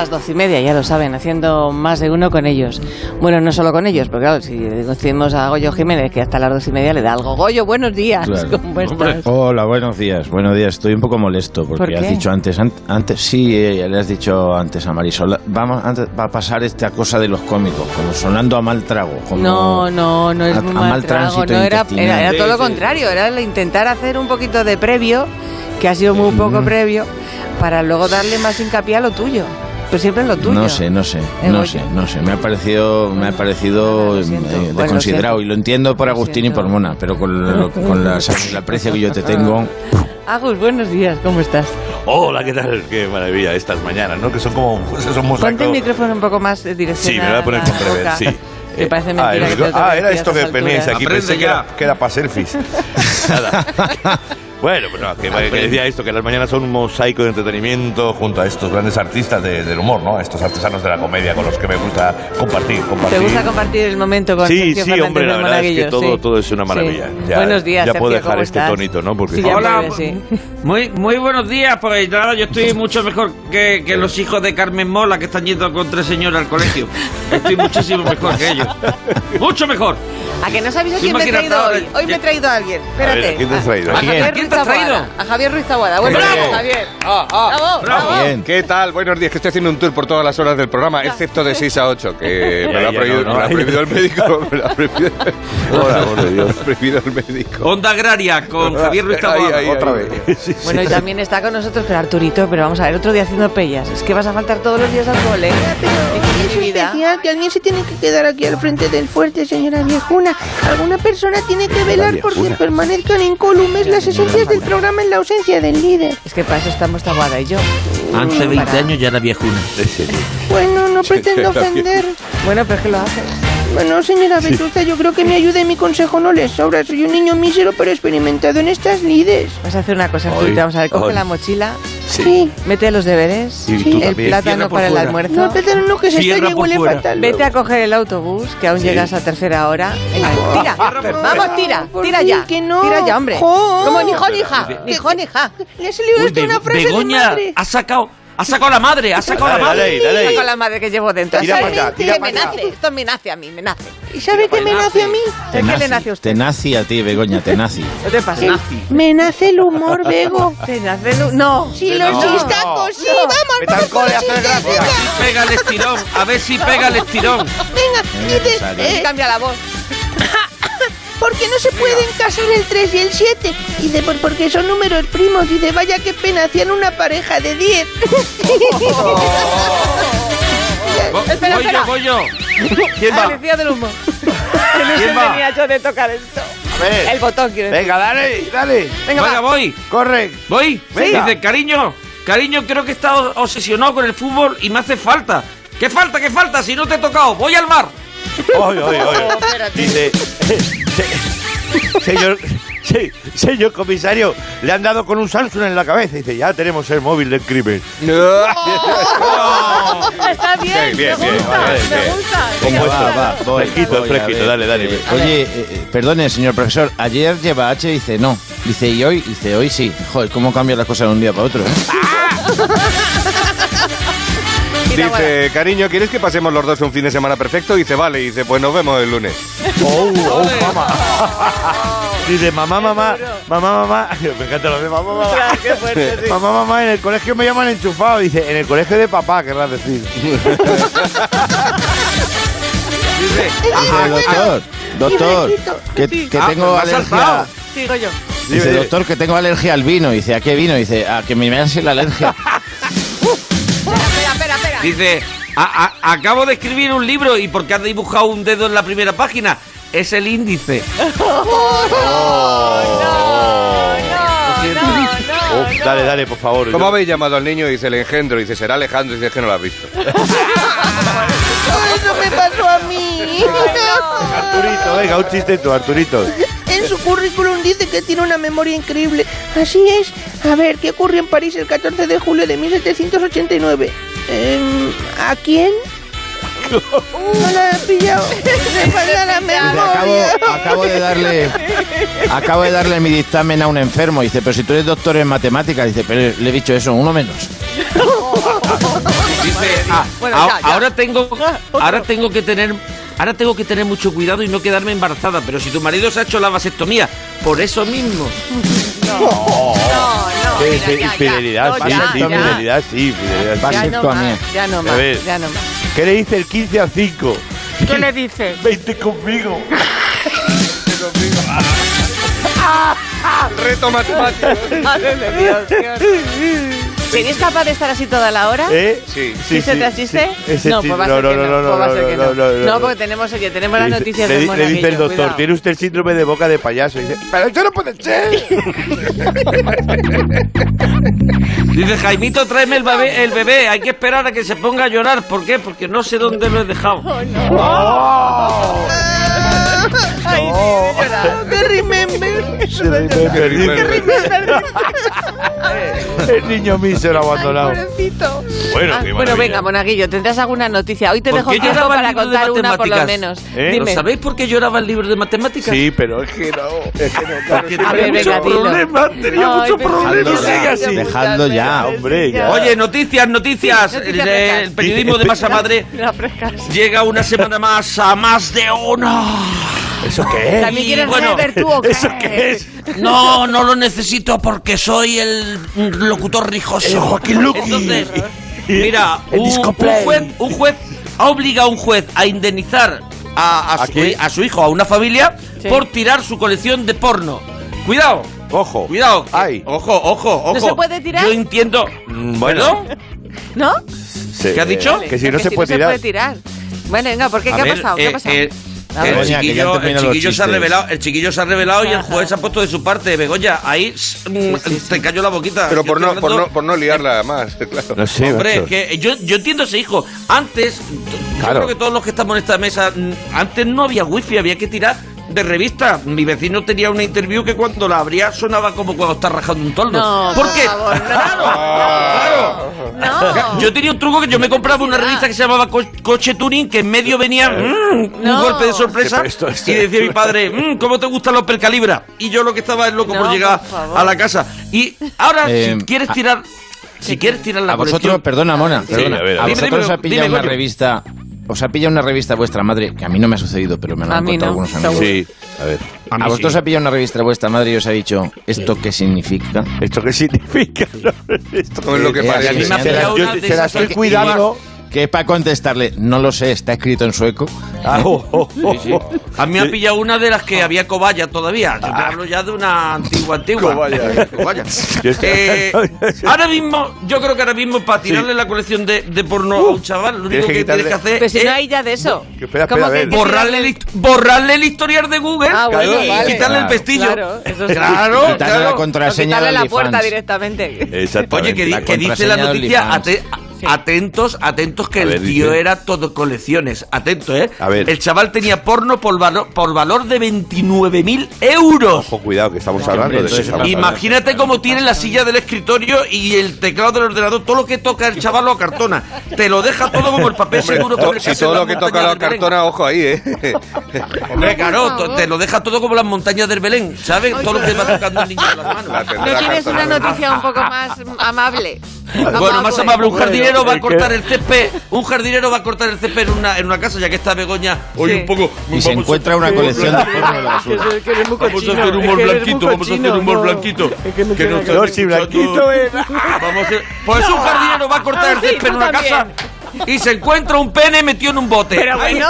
las doce y media, ya lo saben, haciendo más de uno con ellos. Bueno, no solo con ellos, porque claro, si decimos a Goyo Jiménez que hasta las doce y media le da algo. Goyo, buenos días. Claro. ¿Cómo estás? Hola, buenos días. Buenos días. Estoy un poco molesto porque ¿Por qué? has dicho antes, an- antes sí, eh, le has dicho antes a Marisol, vamos antes, va a pasar esta cosa de los cómicos, como sonando a mal trago. Como No, no, no es a- muy a mal, mal trago, no era, era, era todo lo contrario, era el intentar hacer un poquito de previo, que ha sido muy poco previo, para luego darle más hincapié a lo tuyo. Pero siempre en lo tuyo. No sé, no sé, Eh, no sé, no sé. Me ha parecido, me ha parecido Lo siento. eh, Bueno, lo desconsiderado y lo entiendo por Agustín y por. Mona, pero con, lo- con la, el aprecio que yo te tengo. Agus, buenos días, ¿cómo estás? Hola, ¿qué tal? Qué maravilla estas mañanas, ¿no? Que son como... Pues son Ponte el micrófono un poco más eh, direccionado. Sí, me voy a poner con rever, sí. Que Eh, parece ah, mentira el que te Ah, era esto que alturas. aquí. Aprende Pensé que era, que era para selfies. Nada. Bueno, pues no, que, que decía esto, que las mañanas son un mosaico de entretenimiento junto a estos grandes artistas de- del humor, ¿no? A estos artesanos de la comedia con los que me gusta compartir, compartir. ¿Te gusta compartir el momento con Sí, Sergio sí, Fernández hombre, la verdad es que todo, Sí. todo es una Sí. maravilla. Ya- buenos días, Ya Sergio, puedo dejar ¿cómo este estás? tonito, ¿no? Porque Sí, Hola, muy, muy buenos días, pues nada, yo estoy mucho mejor que, que los hijos de Carmen Mola que están yendo con tres señoras al colegio. Estoy muchísimo mejor que ellos. Mucho mejor. ¿A que no sabéis a quién me he traído hoy? Hoy me he traído a alguien. Espérate. ¿a quién te has traído? A, ¿A Javier quién? ¿A Ruiz quién te has Taboada. traído? A Javier Ruiz Taboada. Buenos ¡Bravo! Javier. Ah, ah. Bravo, Bravo. bravo. Bien. ¿Qué tal? Buenos días, que estoy haciendo un tour por todas las horas del programa, excepto de 6 a 8, que me lo ha prohibido, no, no. me lo ha prohibido el médico. Me lo ha prohibido, Por amor de Dios. me lo ha prohibido el médico. Onda Agraria con Javier Ruiz Ahí, Taboada. ahí, Otra ahí. vez. Bueno, y también está con nosotros, pero Arturito, pero vamos a ver, otro día haciendo pellas. Es que vas a faltar todos los días al cole. Es mi vida. especial que alguien se tiene que quedar aquí al frente del fuerte, señora viejuna. Alguna persona tiene que velar porque permanezcan incólumes las esencias del programa en la ausencia del líder. Es que para eso estamos Taboada y yo. De 20 Para- años ya era viejuna. Bueno, no pretendo ofender. Bueno, pero es que lo haces. Bueno, señora Vetusta, yo creo que mi ayuda y mi consejo no les sobra. Soy un niño mísero pero experimentado en estas lides. Vas a hacer una cosa, Arturito. Vamos a ver, coge ay. la mochila, Sí. mete los deberes, tú el también. plátano para el almuerzo. No, pero no, que se Cierra estalle por huele fuera. fatal. Vete a coger el autobús, que aún Sí. llegas a tercera hora. Tira. Vamos, tira, tira ya. que no. Tira ya, hombre. Como ni jo ni ja. Ni jo ni ja. Le ha salido Uy, esto Be- una frase de Begoña madre. ha sacado, ha sacado la madre, ha sacado la Dale, dale madre. ahí, dale ahí. Con la madre que llevo dentro. Tira ¿Sabes? para allá, tira que para me allá. nace. Esto me nace a mí, me nace. ¿Y sabe qué me nace a mí? ¿Qué le nace a usted? Te nazi a ti, Begoña, te nazi. ¿Qué te pasa? Me nace el humor, Bego. ¿Te nace lu- No. Sí, los chistacos, sí, vamos, vamos. Pega el estirón, a ver si pega el estirón. Venga, eh, Cambia la voz. ¿Por qué no se pueden casar el 3 y el 7? Dice, pues porque son números primos. Dice, vaya qué pena, hacían una pareja de 10. Vo- Espera, voy espera. yo, voy yo. ¿Quién va? Policía del humo. Que no se ¿Quién va? tenía yo de tocar esto. A ver. El botón, quiero decir. Venga, dale, dale. Venga, Venga, va. voy. Corre. Voy. Venga. Dice, cariño, cariño, creo que he estado obsesionado con el fútbol y me hace falta. ¿Qué falta, qué falta? Si no te he tocado, voy al mar. Oye, oye, oye. Oh, espérate. Dice, señor, se- señor comisario, le han dado con un Samsung en la cabeza. Dice, ya tenemos el móvil del crimen. Está bien, Sí, bien, me bien, gusta, vale, me bien. gusta. Venga, Venga, va, va, voy, Fresquito, voy, fresquito, ver. dale, dale. Eh, Oye, eh, eh, perdone, señor profesor, ayer lleva H, dice no. Dice, ¿y hoy? Dice, hoy sí. Joder, ¿cómo cambian las cosas de un día para otro? eh? Dice, cariño, ¿quieres que pasemos los dos un fin de semana perfecto? Dice, vale. Dice, pues nos vemos el lunes. Oh, oh, mamá. Dice, mamá, mamá, mamá, mamá. Me encanta lo de mamá, mamá. Qué fuerte, sí. Mamá, mamá, en el colegio me llaman enchufado. Dice, en el colegio de papá, querrás decir. Dice, Dice, doctor, doctor, que, que Ah, tengo pues alergia. saltado. Sigo yo. Dice, doctor, que tengo alergia al vino. Dice, ¿a qué vino? Dice, a que me hace la alergia. Dice, "A- a- acabo de escribir un libro y porque has dibujado un dedo en la primera página. Es el índice. Oh, dale, dale, por favor. ¿Cómo Yo- habéis llamado al niño? Dice el engendro. Dice, será Alejandro. Dice, es que no lo has visto. Eso me pasó a mí. Arturito, venga, un chiste tú, Arturito. En su currículum dice que tiene una memoria increíble. Así es. A ver, ¿qué ocurrió en París el 14 de julio de 1789? Em, ¿A quién? No la he pillado. Me falta la Dice, acabo, de darle acabo de darle mi dictamen a un enfermo. Dice, pero si tú eres doctor en matemáticas, dice, pero le he dicho eso, uno menos. Dice, ah, Bueno, ya, ya. ahora tengo Ah, ahora tengo que tener ahora tengo que tener mucho cuidado y no quedarme embarazada, pero si tu marido se ha hecho la vasectomía por eso mismo. No, no, Sí, mira, sí, ya, ya. fidelidad, No, sí, ya, sí, ya. fidelidad, sí, fidelidad. sí. Ya no Vasectomía. más, ya no A más, ver. ya no más. ¿Qué le dice el 15 al 5? ¿Qué le dice? Vente conmigo. Reto matemático. Madre de Dios, Dios. ¿Serías capaz de estar así toda la hora? ¿Eh? Sí. ¿Sí, se te asiste? No, pues va a no, ser no, que no. no, no, pues va a ser no, que no, no. no, no, no. porque tenemos, oye, tenemos las noticias di- le dice el doctor, cuidado. tiene usted el síndrome de boca de payaso. Y dice, pero eso no puede ser. Dice, Jaimito, tráeme el bebé, el bebé, hay que esperar a que se ponga a llorar. ¿Por qué? Porque no sé dónde lo he dejado. Ay, Oh. sí, llora. ¡Qué remember! el niño mísero abandonado. Pobrecito. Bueno, Ah, bueno, venga, Monaguillo, tendrás alguna noticia. Hoy te ¿Por dejo tiempo para contar una por lo menos. ¿Eh? ¿Lo Dime. sabéis por qué lloraba el libro de matemáticas? Sí, pero es que no. Es que no, claro, tenía ver, muchos venga, tenía Ay, ya, así. dejadlo ya, hombre, ya. Oye, noticias, noticias. Noticias el, periodismo de masa madre llega una semana más a más de una. ¿Eso qué es? ¿También quieres bueno, tú o qué? ¿Eso qué es? No, no lo necesito porque soy el locutor rijoso. El Joaquín Luqui. Entonces, mira, un, un juez, un juez ha obligado a un juez a indemnizar a, a ¿A su, qué? a su hijo, a una familia, Sí. por tirar su colección de porno. Cuidado, Ojo. cuidado. Ay. Ojo, ojo, ojo. se puede tirar? Yo entiendo. Mm, bueno. ¿No? ¿Qué has dicho? Vale, Que si o no se puede tirar. Bueno, venga, ¿por qué? ¿Qué ha pasado? ¿Qué eh, ha pasado? eh, el. Begoña, chiquillo, el se ha revelado, el chiquillo se ha revelado y el juez se ha puesto de su parte. Begoña, ahí mm, te cayó la boquita. Pero por no, por, no, por no liarla más, claro. No sé, Hombre, macho. que yo, yo entiendo ese hijo. Antes, yo creo que todos los que estamos en esta mesa, mm, antes no había wifi, había que tirar de revista. Mi vecino tenía una interview que cuando la abría sonaba como cuando está rajando un toldo. No, ¿Por por qué? favor, no. Claro, claro. No. Yo tenía un truco que yo me compraba una Publicidad. revista que se llamaba Co- Coche Tuning, que en medio venía mm, No. un golpe de sorpresa. Esto- esto- y decía mi padre, "Mm, ¿cómo te gustan los Calibra? Y yo lo que estaba es loco No, por llegar por a la casa. Y ahora, Eh, si quieres a- tirar. Si quieres tirar la A vosotros, colección- perdona, Mona, Sí, perdona. a ver, a a ver. vosotros Dime, os ha dime, pillado dime, una coño. revista. Os ha pillado una revista vuestra madre, que a mí no me ha sucedido, pero me lo han contado no, algunos amigos. Sí, a ver. A, vosotros os ha pillado una revista vuestra madre y os ha dicho, ¿esto qué significa? ¿Esto qué significa? No, esto No es lo que Eh, parece. a mí me ha Se la- pillado yo una de se la estoy que- cuidando. Que es para contestarle, no lo sé, está escrito en sueco. Ah, oh, oh, oh, Sí, sí. oh. A mí me ha pillado una de las que había cobaya todavía. Yo te hablo ya de una antigua, antigua. Cobaya. Cobaya. Yo estoy- Eh, ahora mismo, yo creo que ahora mismo para tirarle la colección de, de porno a un chaval, lo único que que, tienes que quitarle- hacer Pero si es no hay ya de eso. Que espera, ¿Cómo espera, que- borrarle, el, borrarle el historial de Google Ah, bueno, y vale. quitarle el Claro. pestillo. Claro, eso sí. Claro, Quitarle claro. la O contraseña quitarle de la puerta directamente. Exactamente. Oye, que, La que dice la noticia, Atentos, atentos, que A el ver, tío dice. era todo colecciones. Atento, ¿eh? A ver. El chaval tenía porno por valor, por valor de 29.000 euros. Ojo, cuidado, que estamos hablando de eso. para- Imagínate cómo tiene la silla del escritorio y el teclado del ordenador. Todo lo que toca el chaval lo acartona. Te lo deja todo como el papel Hombre, seguro. to- con el si hace todo lo que toca la del Belén. cartona, ojo ahí, ¿eh? Hombre, claro, to- te lo deja todo como las montañas del Belén. ¿Sabes? Todo lo que va tocando el niño con las La manos. tendrá ¿No tienes una cartona. noticia un poco más amable? Bueno, más amable, un jardinero va a cortar el césped, un jardinero va a cortar el césped en una, en una casa, ya que está Begoña hoy Sí. un poco... Y se vamos a- encuentra una colección de en la basura. Vamos a hacer humor blanquito, vamos a hacer humor blanquito. Que No, blanquito Pues un jardinero va a cortar el Ah, césped en una casa y se encuentra un pene metido en un bote. Pero bueno,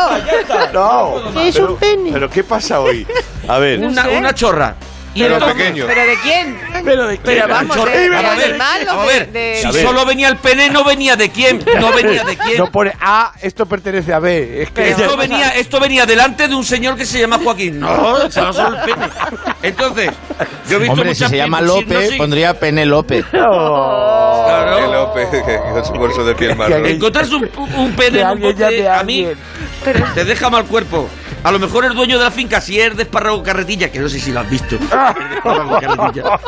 No. ¿Qué es un pene? ¿Pero qué pasa hoy? A ver. una, una chorra. Y Pero entonces- pequeño. ¿pero de quién? Pero de Pero vamos, de- de Vamos ver, animal a de- ver, de- Si solo venía el pene, no venía de quién. No venía de quién. No pone A, esto pertenece a B. Es que. Esto venía, esto venía delante de un señor que se llama Joaquín. No, se va solo el pene. Entonces, yo he visto Hombre, si se llama sé- pondría Penelope. Que Claro. López, que con su bolso de piel marrón. Encontrarse un, un pene en un bote, a mí te deja mal cuerpo. A lo mejor el dueño de la finca, si es de espárrago carretilla, que no sé si lo has visto. El de espárrago carretilla.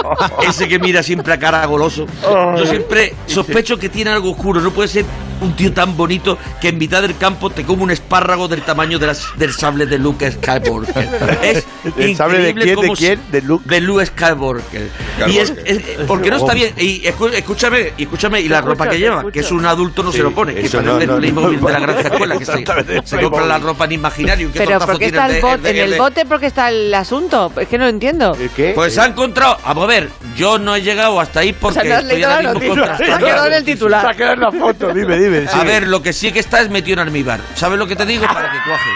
Ese que mira siempre a cara goloso. Yo siempre sospecho que tiene algo oscuro. No puede ser un tío tan bonito que en mitad del campo te come un espárrago del tamaño de las- del sable de Luke Skywalker. Es ¿El sable de increíble quién? ¿De quién? ¿De Luke? de Luke Skywalker. Y es, es- porque no está bien. Y escúchame, y escúchame, y la ropa que lleva, que es un adulto no Sí, se lo pone, que parece no, el no, Playmobil no, de la granja escuela, que se, compra la ropa en imaginario. ¿Qué Pero tortazo ¿por qué tiene está de- el bot, de- en el bote? porque está el asunto? Es que no lo entiendo. ¿Qué? Pues se ha encontrado, vamos a ver, yo no he llegado hasta ahí O porque sea, no has estoy leído ahora la mismo. Se ha quedado en el titular. Se ha quedado en la foto, dime, dime. A ver, lo que sí que está es metido en almíbar. ¿Sabes lo que te digo? Para que cuaje.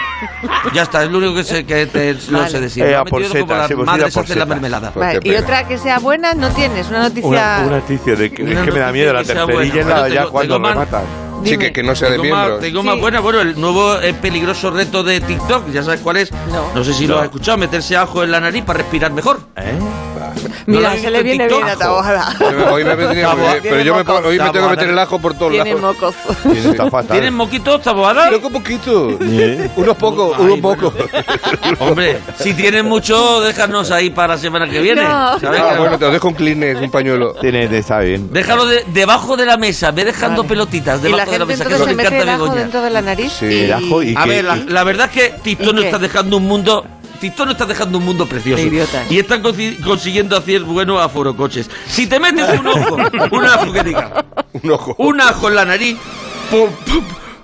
Ya está, es lo único que, sé, que te lo Vale. sé decir. Eh, Lo a por metido como las madres hacen la setas. mermelada. Pues Vale, y otra que sea buena no tienes, una noticia... Una, una noticia de que, Una es que me da miedo la tercerilla Bueno, ya tengo- cuando tengo más- rematan. Sí, que, que no sea de Tengo más, miembros. tengo Sí. más buena. Bueno, el nuevo eh, peligroso reto de TikTok, ya sabes cuál es. No. sé si lo No. has escuchado, meterse ajo en la nariz para respirar mejor. ¿Eh? ¿No Mira, has se le en viene bien a Taboada. Hoy me muy bien, pero yo me, pongo- hoy me tengo que meter el ajo por todos lados. mocos. Está fatal. ¿Tienen moquitos, taboada? Pero un poquito. ¿Eh? Unos pocos, unos bueno. pocos. Hombre, si tienen mucho, déjanos ahí para la semana que viene. No. ¿sabes? Ah, bueno, te lo dejo un Kleenex, un pañuelo. Tiene, está bien. Déjalo de- debajo de la mesa, ve dejando Vale. pelotitas Y la debajo de la mesa, que se mete encanta el ajo dentro de la nariz Sí. y... El ajo y A que- ver, la, la verdad es que TikTok ¿Y nos está dejando un mundo. TikTok nos está dejando un mundo precioso. Y están consi- consiguiendo hacer buenos aforocoches. Si te metes un ojo, un ajo que diga, Un ojo. un ajo en la nariz, por,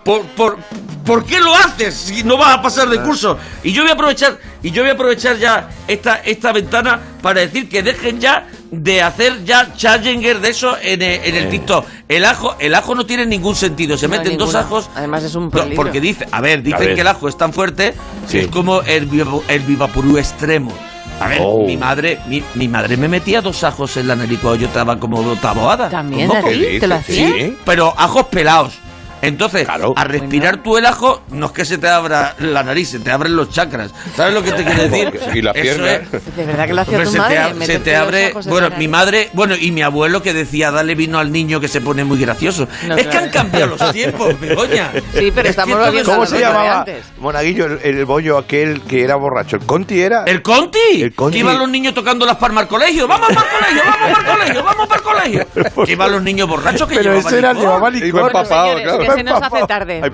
por, por, ¿por qué lo haces si no vas a pasar de curso? Y yo voy a aprovechar, y yo voy a aprovechar ya esta, esta ventana para decir que dejen ya de hacer ya challenger de eso en el, en el TikTok. El ajo, el ajo no tiene ningún sentido. Se No, meten dos ajos. Además es un peligro. porque dice, a ver, dicen A ver. que el ajo es tan fuerte Sí. que es como el, viva- el vivapurú extremo. A ver, Oh. mi madre, mi, mi madre me metía dos ajos en la nariz cuando yo estaba como taboada. También ¿Cómo? a ti, ¿Qué te lo dices? hacía. Sí. Pero ajos pelados. Entonces, Claro. a respirar tú el ajo, no es que se te abra la nariz, se te abren los chakras. ¿Sabes lo que te quiero decir? Y la Eso pierna. es- De verdad que lo hacía tu se, te madre. ab- se te abre. Bueno, mi madre, bueno, y mi abuelo que decía, dale vino al niño que se pone muy gracioso. No, es que han cambiado los tiempos, Begoña. Sí, pero Es estamos volviendo ¿Cómo se llamaba? antes. Monaguillo, el, el bollo aquel que era borracho. ¿El Conti era? ¿El Conti? El Conti. Que iban los niños tocando las palmas al colegio. ¡Vamos para el colegio! ¡Vamos para el colegio! ¡Vamos para el colegio! Que iban los niños borrachos que Pero llevaban ese era el licor. llevaba Iba licor. empapado, Señores, claro. Se nos hace tarde. Ay,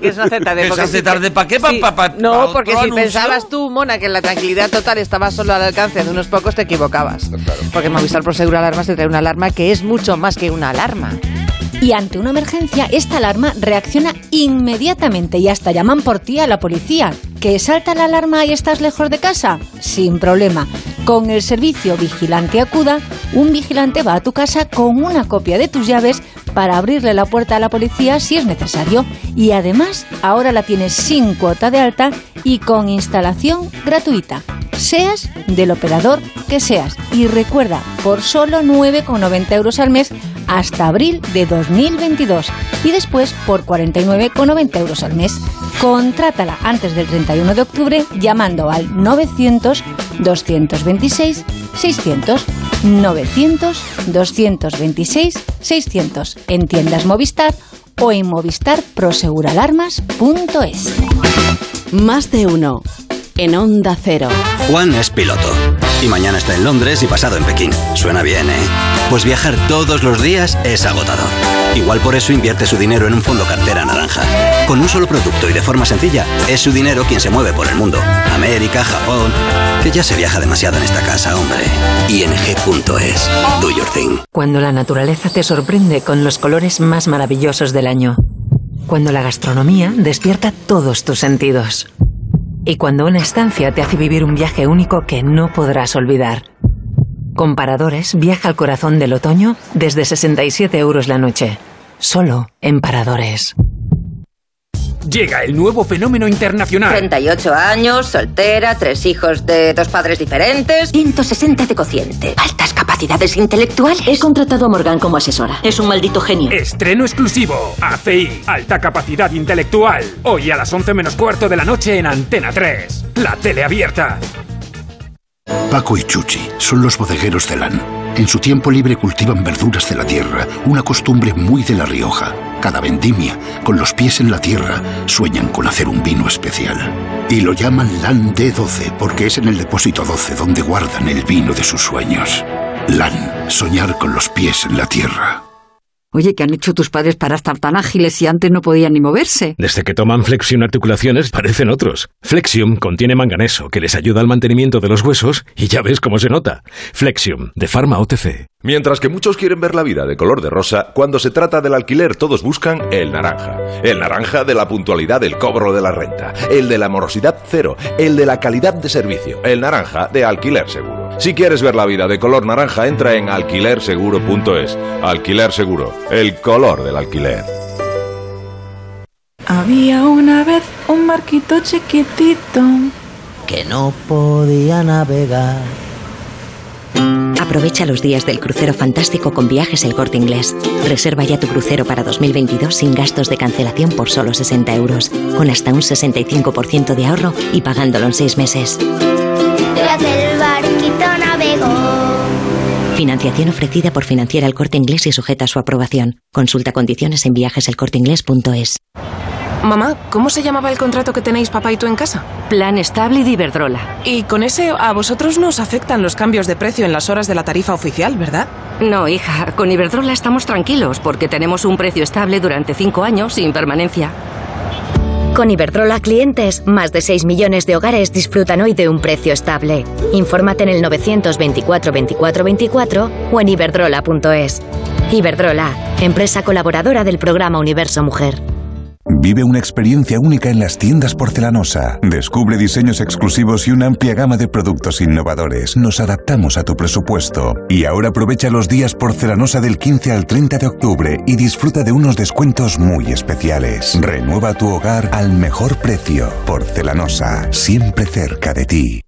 que se nos hace tarde. ¿Que se hace si- tarde pa' qué? Pa- pa- pa- no, pa porque si anuncio. pensabas tú, Mona, que en la tranquilidad total estaba solo al alcance de unos pocos, te equivocabas. Porque Movistar Prosegur Alarmas te trae una alarma que es mucho más que una alarma. Y ante una emergencia, esta alarma reacciona inmediatamente y hasta llaman por ti a la policía. ¿Que salta la alarma y estás lejos de casa? Sin problema. Con el servicio Vigilante Acuda, un vigilante va a tu casa con una copia de tus llaves para abrirle la puerta a la policía si es necesario. Y además, ahora la tienes sin cuota de alta y con instalación gratuita. Seas del operador que seas. Y recuerda, por solo 9,90 euros al mes hasta abril de 2022 y después por 49,90 euros al mes. Contrátala antes del 31 de octubre llamando al 900 226 600 900 226 600 en tiendas Movistar o en movistarproseguralarmas.es. Más de uno. En Onda Cero. Juan es piloto. Y mañana está en Londres y pasado en Pekín. Suena bien, ¿eh? Pues viajar todos los días es agotador. Igual por eso invierte su dinero en un fondo cartera naranja. Con un solo producto y de forma sencilla, es su dinero quien se mueve por el mundo. América, Japón. Que ya se viaja demasiado en esta casa, hombre. ING.es. Do your thing. Cuando la naturaleza te sorprende con los colores más maravillosos del año. Cuando la gastronomía despierta todos tus sentidos. Y cuando una estancia te hace vivir un viaje único que no podrás olvidar. Comparadores viaja al corazón del otoño desde 67 euros la noche. Solo en Paradores. Llega el nuevo fenómeno internacional. 38 años, soltera, tres hijos de dos padres diferentes. 160 de cociente. Altas capacidades intelectuales. He contratado a Morgan como asesora. Es un maldito genio. Estreno exclusivo. ACI. Alta capacidad intelectual. Hoy a las 11 menos cuarto de la noche en Antena 3. La tele abierta. Paco y Chuchi son los bodegueros de LAN. En su tiempo libre cultivan verduras de la tierra, una costumbre muy de La Rioja. Cada vendimia, con los pies en la tierra, sueñan con hacer un vino especial. Y lo llaman LAN D12 porque es en el depósito 12 donde guardan el vino de sus sueños. LAN, soñar con los pies en la tierra. Oye, ¿qué han hecho tus padres para estar tan ágiles si antes no podían ni moverse? Desde que toman Flexium Articulaciones parecen otros. Flexium contiene manganeso que les ayuda al mantenimiento de los huesos y ya ves cómo se nota. Flexium, de Pharma OTC. Mientras que muchos quieren ver la vida de color de rosa, cuando se trata del alquiler todos buscan el naranja. El naranja de la puntualidad del cobro de la renta, el de la morosidad cero, el de la calidad de servicio, el naranja de alquiler seguro. Si quieres ver la vida de color naranja, entra en alquilerseguro.es. Alquiler seguro, el color del alquiler. Había una vez un barquito chiquitito que no podía navegar. Aprovecha los días del crucero fantástico con viajes El Corte Inglés. Reserva ya tu crucero para 2022 sin gastos de cancelación por solo 60 euros, con hasta un 65% de ahorro y pagándolo en 6 meses. El barquito navegó. Financiación ofrecida por Financiera El Corte Inglés y sujeta a su aprobación. Consulta condiciones en viajeselcorteinglés.es. Mamá, ¿cómo se llamaba el contrato que tenéis papá y tú en casa? Plan estable de Iberdrola. Y con ese a vosotros no os afectan los cambios de precio en las horas de la tarifa oficial, ¿verdad? No, hija, con Iberdrola estamos tranquilos porque tenemos un precio estable durante cinco años sin permanencia. Con Iberdrola clientes, más de 6 millones de hogares disfrutan hoy de un precio estable. Infórmate en el 924 24 24 o en iberdrola.es. Iberdrola, empresa colaboradora del programa Universo Mujer. Vive una experiencia única en las tiendas porcelanosa. Descubre diseños exclusivos y una amplia gama de productos innovadores. Nos adaptamos a tu presupuesto. Y ahora aprovecha los días porcelanosa del 15 al 30 de octubre y disfruta de unos descuentos muy especiales. Renueva tu hogar al mejor precio. Porcelanosa, siempre cerca de ti.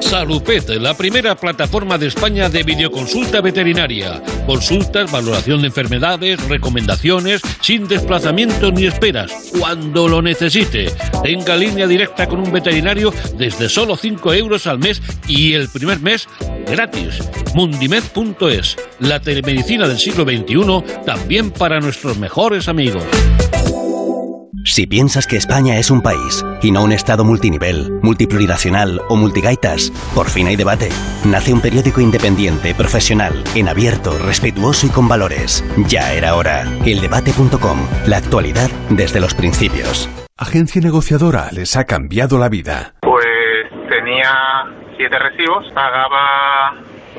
Salupet, la primera plataforma de España de videoconsulta veterinaria. Consultas, valoración de enfermedades, recomendaciones, sin desplazamiento ni esperas, cuando lo necesite. Tenga línea directa con un veterinario desde solo 5 euros al mes y el primer mes gratis. Mundimed.es, la telemedicina del siglo XXI, también para nuestros mejores amigos. Si piensas que España es un país y no un Estado multinivel, multiplurinacional o multigaitas, por fin hay debate. Nace un periódico independiente, profesional, en abierto, respetuoso y con valores. Ya era hora. Eldebate.com. La actualidad desde los principios. Agencia negociadora les ha cambiado la vida. Pues tenía siete recibos, pagaba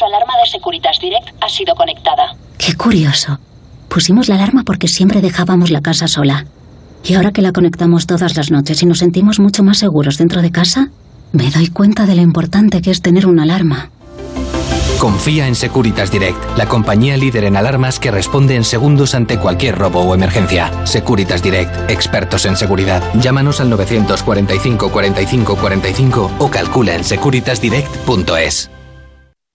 Su alarma de Securitas Direct ha sido conectada. Qué curioso. Pusimos la alarma porque siempre dejábamos la casa sola. Y ahora que la conectamos todas las noches y nos sentimos mucho más seguros dentro de casa, me doy cuenta de lo importante que es tener una alarma. Confía en Securitas Direct, la compañía líder en alarmas que responde en segundos ante cualquier robo o emergencia. Securitas Direct, expertos en seguridad. Llámanos al 945 45 45 o calcula en securitasdirect.es.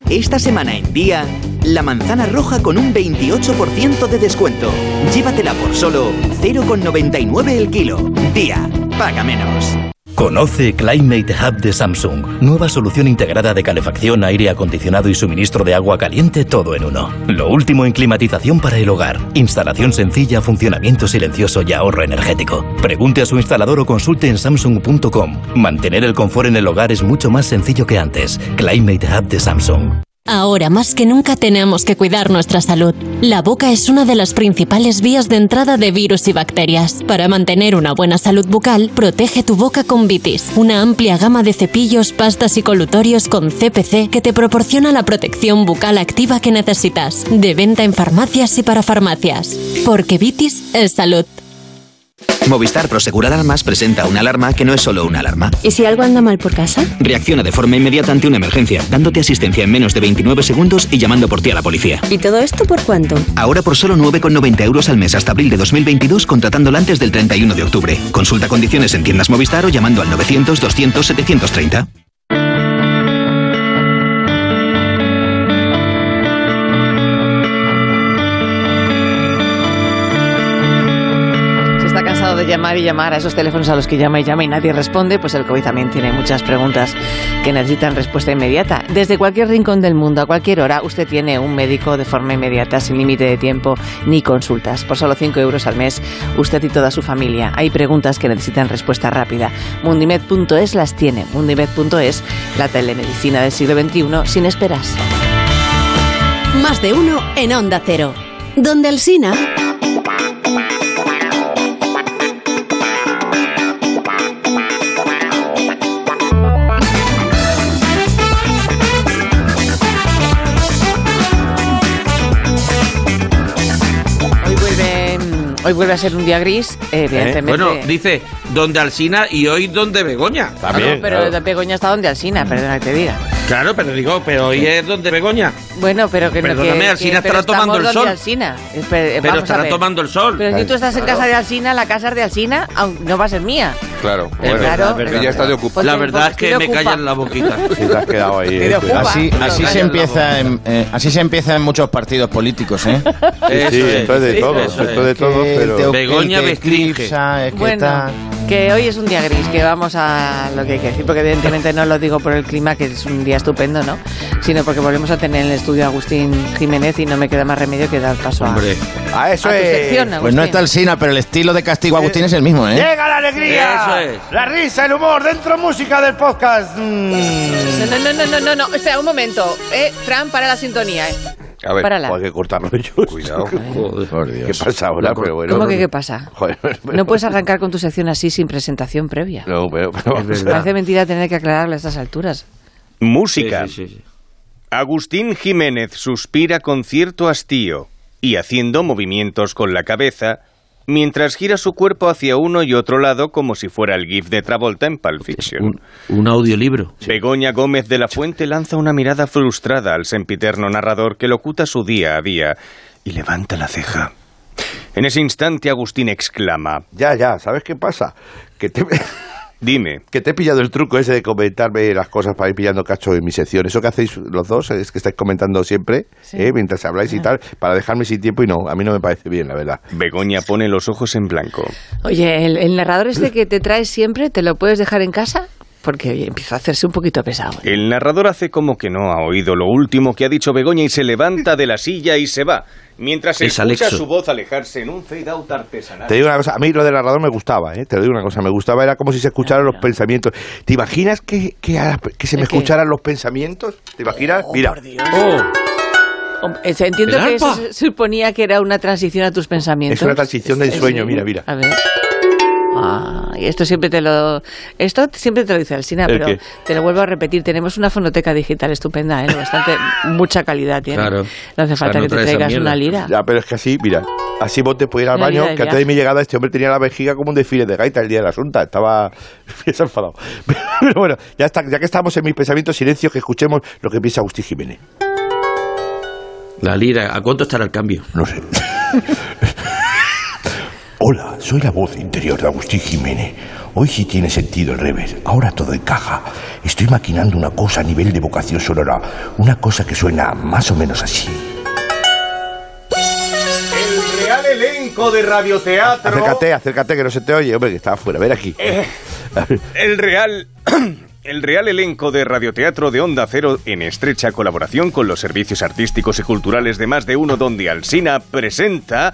Esta semana en día, la manzana roja con un 28% de descuento. Llévatela por solo 0,99 el kilo. Día, paga menos. Conoce Climate Hub de Samsung, nueva solución integrada de calefacción, aire acondicionado y suministro de agua caliente todo en uno. Lo último en climatización para el hogar, instalación sencilla, funcionamiento silencioso y ahorro energético. Pregunte a su instalador o consulte en samsung.com. Mantener el confort en el hogar es mucho más sencillo que antes. Climate Hub de Samsung. Ahora más que nunca tenemos que cuidar nuestra salud. La boca es una de las principales vías de entrada de virus y bacterias. Para mantener una buena salud bucal, protege tu boca con Vitis, una amplia gama de cepillos, pastas y colutorios con CPC que te proporciona la protección bucal activa que necesitas. De venta en farmacias y para farmacias. Porque Vitis es salud. Movistar Prosegur Alarmas presenta una alarma que no es solo una alarma. ¿Y si algo anda mal por casa? Reacciona de forma inmediata ante una emergencia, dándote asistencia en menos de 29 segundos y llamando por ti a la policía. ¿Y todo esto por cuánto? Ahora por solo 9,90 euros al mes hasta abril de 2022 contratándola antes del 31 de octubre. Consulta condiciones en tiendas Movistar o llamando al 900 200 730. Llamar y llamar a esos teléfonos a los que llama y llama y nadie responde, pues el COVID también tiene muchas preguntas que necesitan respuesta inmediata. Desde cualquier rincón del mundo, a cualquier hora, usted tiene un médico de forma inmediata, sin límite de tiempo ni consultas. Por solo 5 euros al mes, usted y toda su familia. Hay preguntas que necesitan respuesta rápida. Mundimed.es las tiene. Mundimed.es, la telemedicina del siglo XXI, sin esperas. Más de uno en Onda Cero. Donde el Sina. Hoy vuelve a ser un día gris, evidentemente. Bueno, dice donde Alsina y hoy donde Begoña. Claro, pero Begoña está donde Alsina, perdona que te diga. Claro, pero digo, pero hoy es donde Begoña. Bueno, pero que Perdóname, que, Alsina que- estará pero tomando el sol. Espe- Pero estará tomando el sol. Pero si tú estás en Claro. casa de Alsina, la casa es de Alsina, aun- no va a ser mía. Claro, Es bueno, verdad, ya está de ocupado. Porque- La verdad es porque que me callan la boquita. Sí, te has quedado ahí. Eh. Así, así se la empieza en, eh, así se empieza en muchos partidos políticos, ¿eh? Sí, sí, esto es de todo, esto es de todo, pero... Begoña eclipsa, es que Bueno. Que hoy es un día gris, que vamos a lo que hay que decir, porque evidentemente no lo digo por el clima, que es un día estupendo, ¿no? Sino porque volvemos a tener en el estudio a Agustín Jiménez y no me queda más remedio que dar paso a, Hombre. Eso a tu es... sección, Pues no está el Sina, pero el estilo de castigo Agustín es el mismo, ¿eh? ¡Llega la alegría! Eso es. La risa, el humor, dentro música del podcast. Mm. No, no, no, no, no, no, espera un momento. Eh, Fran, para la sintonía, eh. A ver, Párala. hay que cortarlo yo. Cuidado. Por ¿Qué Dios. pasa ahora? Pero bueno. ¿Cómo que qué pasa? Joder, No puedes arrancar con tu sección así sin presentación previa. No, pero, pero- Es verdad. Parece mentira tener que aclararlo a estas alturas. Música. Sí, sí, sí, sí. Agustín Jiménez suspira con cierto hastío y haciendo movimientos con la cabeza mientras gira su cuerpo hacia uno y otro lado como si fuera el gif de Travolta en Pulp Fiction. Un, un audiolibro. Begoña Gómez de la Fuente lanza una mirada frustrada al sempiterno narrador que locuta su día a día y levanta la ceja. En ese instante Agustín exclama, Ya, ya, ¿sabes qué pasa? Que te, dime, que te he pillado el truco ese de comentarme las cosas para ir pillando cacho en mi sección. Eso que hacéis los dos es que estáis comentando siempre, Sí. ¿eh? mientras habláis y tal, para dejarme sin tiempo y no, a mí no me parece bien, la verdad. Begoña pone los ojos en blanco. Oye, el, el narrador este que te traes siempre, ¿te lo puedes dejar en casa? Porque oye, empieza a hacerse un poquito pesado. ¿eh? El narrador hace como que no ha oído lo último que ha dicho Begoña y se levanta de la silla y se va, mientras Es escucha Alexo. su voz alejarse en un fade out artesanal. Te digo una cosa, a mí lo del narrador me gustaba, ¿eh? te digo una cosa, me gustaba, era como si se escucharan los pensamientos. ¿Te imaginas que, que, a que se me ¿El qué? escucharan los pensamientos? ¿Te imaginas? Mira, Oh, Hom- eh, Entiendo ¿El que se se suponía que era una transición a tus pensamientos. es una transición del sueño, mira, mira. A ver. Ah, y esto siempre te lo esto siempre te lo dice Alsina, ¿El pero qué? te lo vuelvo a repetir. Tenemos una fonoteca digital estupenda, ¿eh? bastante mucha calidad tiene. Claro. No hace O sea, falta no que te traigas una lira. Ya, pero es que así, mira, así vos te puedes ir al Una baño, que antes de mi llegada este hombre tenía la vejiga como un desfile de gaita el día de la asunta, estaba enfadado. Pero bueno, ya, está, ya que estamos en mis pensamientos, silencio, que escuchemos lo que piensa Agustín Jiménez. la lira. ¿A cuánto estará el cambio? No sé. Hola, soy la voz interior de Agustín Jiménez. Hoy sí tiene sentido el revés. Ahora todo encaja. Estoy maquinando una cosa a nivel de vocación sonora. Una cosa que suena más o menos así. El real elenco de radioteatro. Acércate, acércate, que no se te oye. Hombre, que está afuera. Ven aquí. El real. El real elenco de radioteatro de Onda Cero, en estrecha colaboración con los servicios artísticos y culturales de más de uno, donde Alsina presenta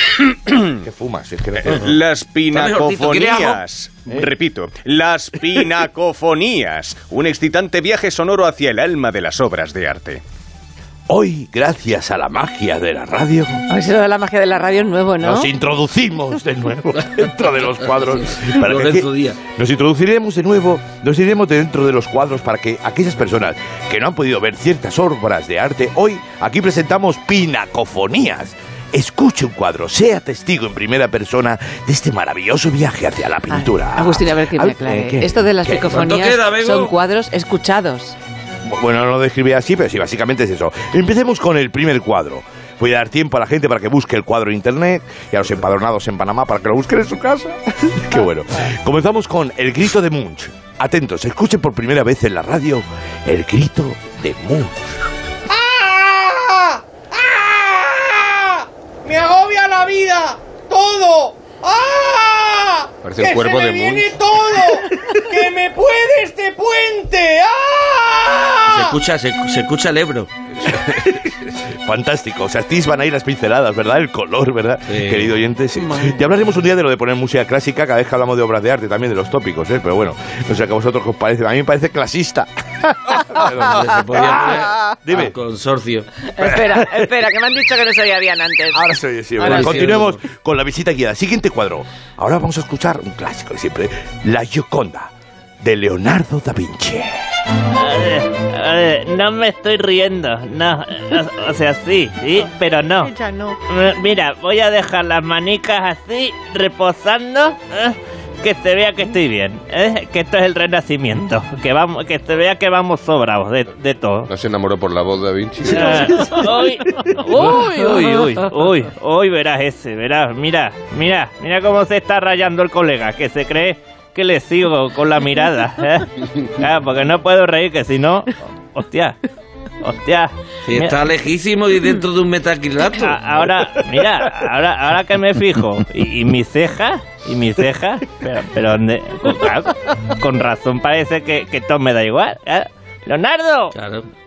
¿Qué fumas? Es que no- eh, las Está mejorcito, ¿quiere pinacofonías. Repito, las pinacofonías. Un excitante viaje sonoro hacia el alma de las obras de arte. Hoy, gracias a la magia de la radio, A ver si lo de la magia de la radio es nuevo, ¿no? nos introducimos de nuevo dentro de los cuadros. Para que aquí- nos introduciremos de nuevo, nos iremos dentro de los cuadros para que aquellas personas que no han podido ver ciertas obras de arte, hoy aquí presentamos pinacofonías. Escuche un cuadro, sea testigo en primera persona de este maravilloso viaje hacia la pintura. Agustín, a ver que me aclare. ¿qué? Esto de las ¿Qué? picofonías ¿Cuánto queda, son cuadros escuchados. Bueno, no lo describí así, pero sí, básicamente es eso. Empecemos con el primer cuadro. Voy a dar tiempo a la gente para que busque el cuadro en internet y a los empadronados en Panamá para que lo busquen en su casa. Qué bueno. Comenzamos con El grito de Munch. Atentos, escuchen por primera vez en la radio el grito de Munch. ¡Me agobia la vida! ¡Todo! ¡Ah! Parece un ¡Que cuerpo se de me Munch. viene todo! ¡Que me puede este puente! ¡Ah! Se escucha, se, se escucha el Ebro. Fantástico. O sea, a ti van a ir las pinceladas, ¿verdad? El color, ¿verdad? Querido oyente, sí. Ya hablaremos un día de lo de poner música clásica cada vez que hablamos de obras de arte, también de los tópicos, ¿eh? Pero bueno, no sé que a vosotros os parece. A mí me parece clasista. Se podía poner Dime. al consorcio. Espera, espera, que me han dicho que no se oía bien antes. Ahora soy sí, Ahora sí. Continuemos con la visita guiada. Siguiente cuadro. Ahora vamos a escuchar un clásico de siempre, La Gioconda, de Leonardo da Vinci. A ver, a ver, no me estoy riendo, no, o, o sea, sí, sí, pero no. Ya no. M- Mira, voy a dejar las manicas así, reposando, ¿eh? Que se vea que estoy bien, ¿eh? que esto es el renacimiento, que vamos, que se vea que vamos sobrados de, de todo. ¿No se enamoró por la voz de Vinci? Uy, uy, uy, uy, uy, verás ese, verás, mira, mira, mira cómo se está rayando el colega, que se cree que le sigo con la mirada, ¿eh? Claro, porque no puedo reír, que si no, hostia, hostia. Si Mira, está lejísimo y dentro de un metaquilato. a- ahora, mira, ahora, ahora que me fijo, y, y mi ceja, y mi ceja, pero, pero ¿dónde? Con, claro, con razón parece que, que todo me da igual, ¿eh? Leonardo,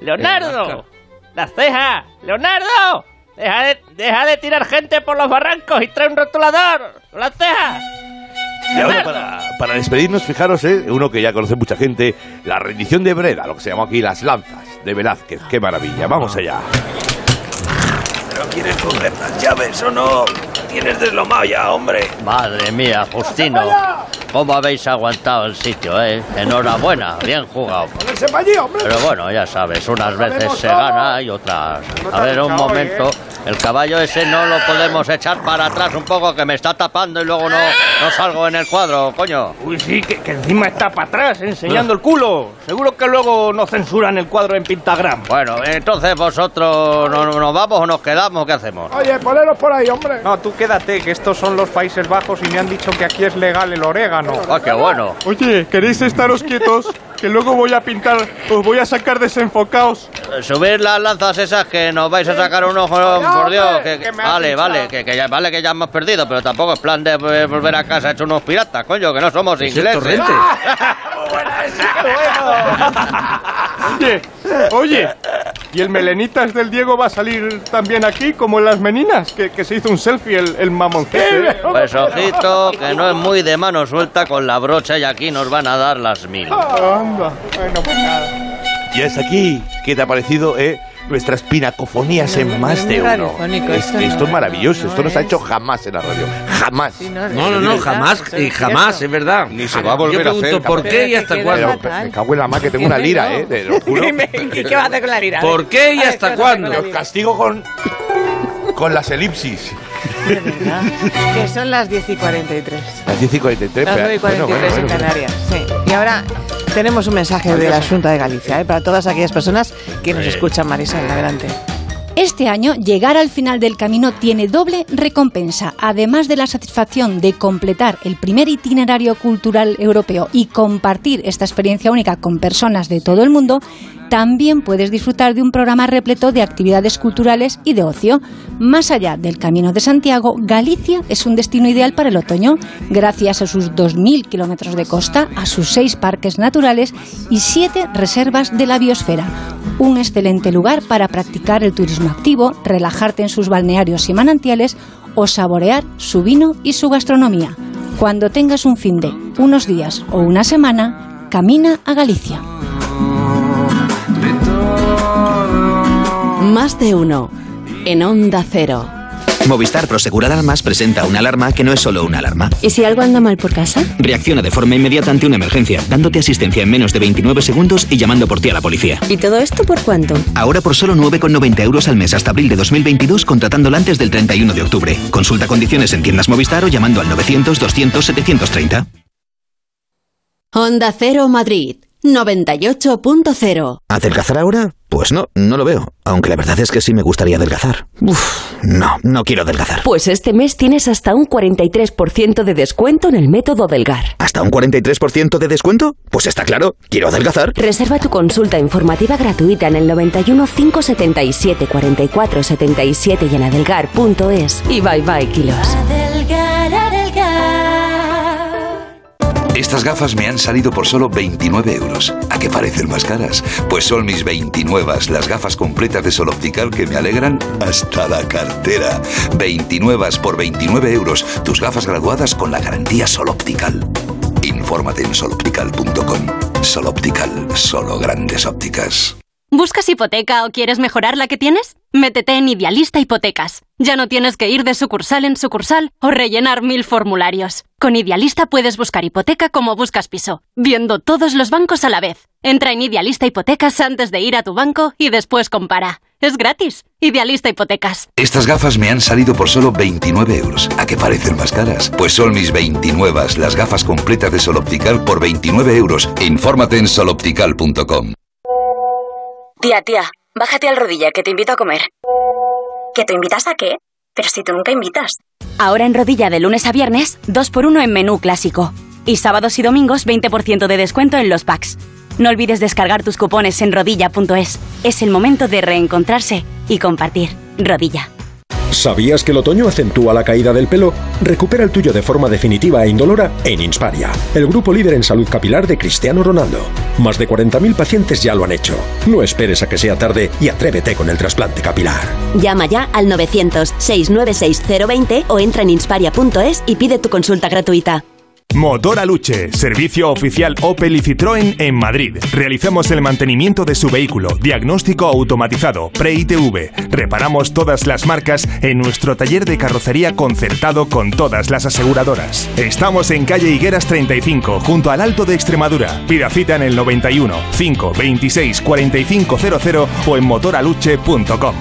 Leonardo, las cejas, Leonardo, deja de, deja de tirar gente por los barrancos y trae un rotulador, las cejas. Y ahora para, para despedirnos, fijaros, ¿eh? uno que ya conoce mucha gente, la rendición de Breda, lo que se llamó aquí las lanzas de Velázquez. ¡Qué maravilla! Vamos allá. ¿Pero quieres coger las llaves o no? Tienes deslomado ya, hombre. Madre mía, Justino. ¿Cómo habéis aguantado el sitio, eh? Enhorabuena, bien jugado. ¡Ponerse para allí, hombre! Pero bueno, ya sabes, unas veces se gana y otras. A ver, un momento. El caballo ese no lo podemos echar para atrás un poco que me está tapando y luego no, no salgo en el cuadro, coño. Uy, sí, que, que encima está para atrás enseñando el culo. Seguro que luego nos censuran el cuadro en Pintagram. Bueno, entonces vosotros ¿no- no- nos vamos o nos quedamos, ¿qué hacemos? Oye, poneros por ahí, hombre. No, tú quédate, que estos son los Países Bajos y me han dicho que aquí es legal el orégano. Ah, qué bueno. Oye, ¿queréis estaros quietos? Que luego voy a pintar, os voy a sacar desenfocados. Eh, Subir las lanzas esas que nos vais a sacar un ojo, por Dios. Que, que- que vale, vale, que, que ya, vale que ya hemos perdido, pero tampoco es plan de eh, volver a casa hecho unos piratas, coño, que no somos Es el ingleses. Oye, oye, ¿y el melenitas del Diego va a salir también aquí, como en las meninas? Que, que se hizo un selfie el, el mamoncete. ¿eh? Pues ojito, que no es muy de mano suelta con la brocha y aquí nos van a dar las mil. Anda, bueno, pues nada. Y hasta aquí, ¿qué te ha parecido, eh? Nuestras pinacofonías en más de uno. Es- esto es maravilloso, no esto no se ha hecho jamás en la radio. Jamás. No, no, no, jamás, y jamás, es verdad. Ni se va a volver Yo a hacer, pregunto, ¿por qué y hasta Pero cuándo? me cago en la mar que tengo una lira, ¿eh? Te lo juro. ¿Y qué va a hacer con la lira? ¿Por qué y A ver, hasta ¿qué vas a hacer cuándo? con la Os lira? castigo con, con las elipsis. De verdad. Que son las 10 y 43. Las 10 y 43. Las 9 y pero- 43 bueno, bueno, en bueno. Canarias. Sí. Y ahora tenemos un mensaje de la Junta de Galicia ¿eh? para todas aquellas personas que nos escuchan, Marisol. Adelante. Este año, llegar al final del camino tiene doble recompensa. Además de la satisfacción de completar el primer itinerario cultural europeo y compartir esta experiencia única con personas de todo el mundo, también puedes disfrutar de un programa repleto de actividades culturales y de ocio. Más allá del Camino de Santiago, Galicia es un destino ideal para el otoño, gracias a sus 2.000 kilómetros de costa, a sus seis parques naturales y siete reservas de la biosfera. Un excelente lugar para practicar el turismo activo, relajarte en sus balnearios y manantiales o saborear su vino y su gastronomía. Cuando tengas un fin de unos días o una semana, camina a Galicia. Más de uno. En Onda Cero. Movistar Prosegur Alarmas presenta una alarma que no es solo una alarma. ¿Y si algo anda mal por casa? Reacciona de forma inmediata ante una emergencia, dándote asistencia en menos de 29 segundos y llamando por ti a la policía. ¿Y todo esto por cuánto? Ahora por solo 9,90 euros al mes hasta abril de 2022 contratándola antes del 31 de octubre. Consulta condiciones en tiendas Movistar o llamando al 900 200 730. Onda Cero Madrid. 98.0. ¿Adelgazar ahora? Pues no, no lo veo. Aunque la verdad es que sí me gustaría adelgazar. Uf, no, no quiero adelgazar. Pues este mes tienes hasta un 43% de descuento en el método Delgar. ¿Hasta un 43% de descuento? Pues está claro, quiero adelgazar. Reserva tu consulta informativa gratuita en el 91 577 44 77 y en adelgar.es. Y bye bye kilos. Adelgar, adelgar. Estas gafas me han salido por solo 29 euros. ¿A qué parecen más caras? Pues son mis 29, las gafas completas de Sol Optical que me alegran hasta la cartera. 29 por 29 euros. Tus gafas graduadas con la garantía Sol Optical. Infórmate en soloptical.com. Sol Optical, solo grandes ópticas. ¿Buscas hipoteca o quieres mejorar la que tienes? Métete en Idealista Hipotecas. Ya no tienes que ir de sucursal en sucursal o rellenar mil formularios. Con Idealista puedes buscar hipoteca como buscas piso, viendo todos los bancos a la vez. Entra en Idealista Hipotecas antes de ir a tu banco y después compara. Es gratis. Idealista Hipotecas. Estas gafas me han salido por solo 29 euros. ¿A qué parecen más caras? Pues son mis 29, las gafas completas de Sol Optical por 29 euros. Infórmate en soloptical.com. Tía, tía, bájate al rodilla que te invito a comer. ¿Que te invitas a qué? Pero si tú nunca invitas. Ahora en rodilla de lunes a viernes, 2x1 en menú clásico. Y sábados y domingos, 20% de descuento en los packs. No olvides descargar tus cupones en rodilla.es. Es el momento de reencontrarse y compartir. Rodilla. ¿Sabías que el otoño acentúa la caída del pelo? Recupera el tuyo de forma definitiva e indolora en Insparia, el grupo líder en salud capilar de Cristiano Ronaldo. Más de 40.000 pacientes ya lo han hecho. No esperes a que sea tarde y atrévete con el trasplante capilar. Llama ya al 900-696-020 o entra en insparia.es y pide tu consulta gratuita. Motor Aluche, servicio oficial Opel y Citroën en Madrid. Realizamos el mantenimiento de su vehículo, diagnóstico automatizado, pre-ITV. Reparamos todas las marcas en nuestro taller de carrocería concertado con todas las aseguradoras. Estamos en calle Higueras 35, junto al Alto de Extremadura. Pida cita en el 91 5 26 4500 o en motoraluche.com.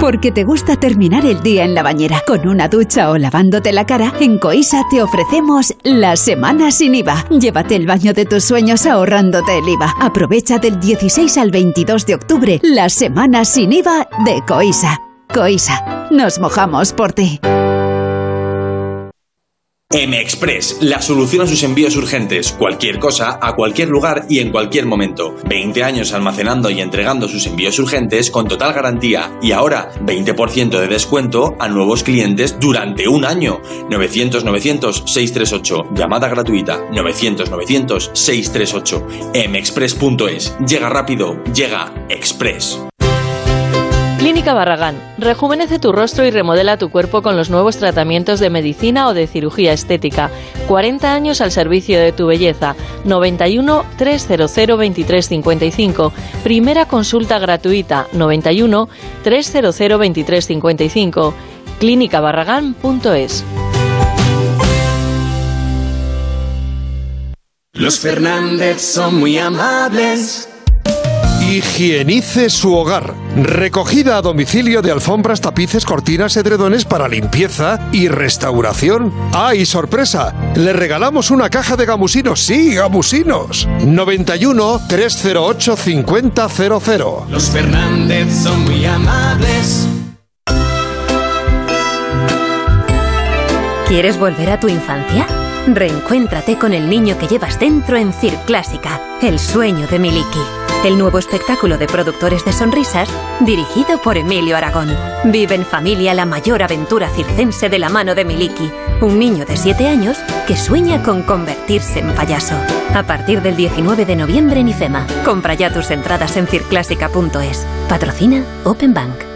Porque te gusta terminar el día en la bañera con una ducha o lavándote la cara, en Coisa te ofrecemos la semana sin IVA. Llévate el baño de tus sueños ahorrándote el IVA. Aprovecha del 16 al 22 de octubre la semana sin IVA de Coisa. Coisa, nos mojamos por ti. M-Express, la solución a sus envíos urgentes. Cualquier cosa, a cualquier lugar y en cualquier momento. 20 años almacenando y entregando sus envíos urgentes con total garantía. Y ahora, 20% de descuento a nuevos clientes durante un año. 900-900-638. Llamada gratuita. 900-900-638. mexpress.es. Llega rápido, llega Express. Clínica Barragán. Rejuvenece tu rostro y remodela tu cuerpo con los nuevos tratamientos de medicina o de cirugía estética. 40 años al servicio de tu belleza. 91 300 2355. Primera consulta gratuita. 91 300 2355. clínicabarragán.es. Los Fernández son muy amables. Higienice su hogar. Recogida a domicilio de alfombras, tapices, cortinas, edredones para limpieza y restauración. ¡Ay, sorpresa! Le regalamos una caja de gamusinos. Sí, gamusinos. 91 308 5000. Los Fernández son muy amables. ¿Quieres volver a tu infancia? Reencuéntrate con el niño que llevas dentro en Circlásica, el sueño de Miliki el nuevo espectáculo de productores de sonrisas dirigido por Emilio Aragón. Vive en familia la mayor aventura circense de la mano de Miliki, un niño de 7 años que sueña con convertirse en payaso. A partir del 19 de noviembre en IFEMA. Compra ya tus entradas en circlásica.es. Patrocina Open Bank.